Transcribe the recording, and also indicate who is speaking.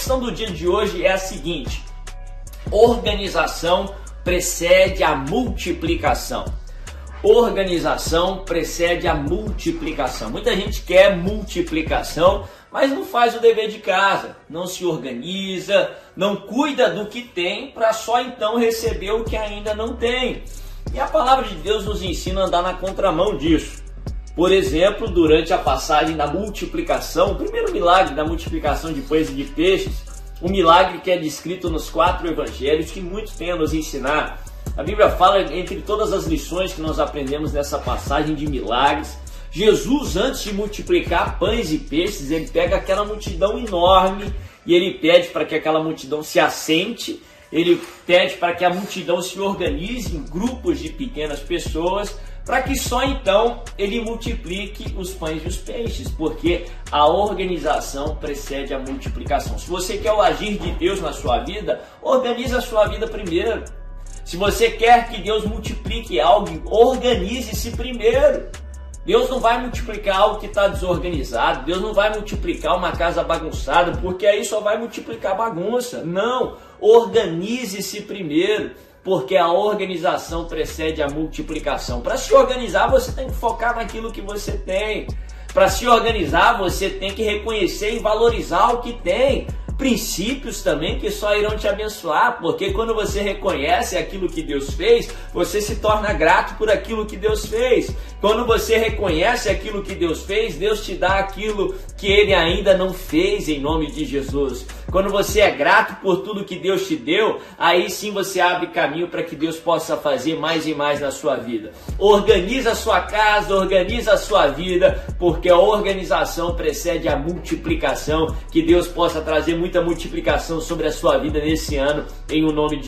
Speaker 1: reflexão do dia de hoje é a seguinte: organização precede a multiplicação. Organização precede a multiplicação. Muita gente quer multiplicação, mas não faz o dever de casa, não se organiza, não cuida do que tem para só então receber o que ainda não tem. E a palavra de Deus nos ensina a andar na contramão disso. Por exemplo, durante a passagem da multiplicação, o primeiro milagre da multiplicação de pães e de peixes, um milagre que é descrito nos quatro evangelhos, que muitos têm a nos ensinar. A Bíblia fala, entre todas as lições que nós aprendemos nessa passagem de milagres, Jesus, antes de multiplicar pães e peixes, ele pega aquela multidão enorme e ele pede para que aquela multidão se assente, ele pede para que a multidão se organize em grupos de pequenas pessoas para que só então ele multiplique os pães e os peixes, porque a organização precede a multiplicação. Se você quer o agir de Deus na sua vida, organize a sua vida primeiro. Se você quer que Deus multiplique algo, organize-se primeiro. Deus não vai multiplicar algo que está desorganizado, Deus não vai multiplicar uma casa bagunçada, porque aí só vai multiplicar bagunça. Não, organize-se primeiro porque a organização precede a multiplicação. Para se organizar, você tem que focar naquilo que você tem. Para se organizar, você tem que reconhecer e valorizar o que tem. Princípios também que só irão te abençoar, porque quando você reconhece aquilo que Deus fez, você se torna grato por aquilo que Deus fez. Quando você reconhece aquilo que Deus fez, Deus te dá aquilo que ele ainda não fez em nome de Jesus. Quando você é grato por tudo que Deus te deu, aí sim você abre caminho para que Deus possa fazer mais e mais na sua vida. Organiza a sua casa, organiza a sua vida, porque a organização precede a multiplicação. Que Deus possa trazer muita multiplicação sobre a sua vida nesse ano, em o nome de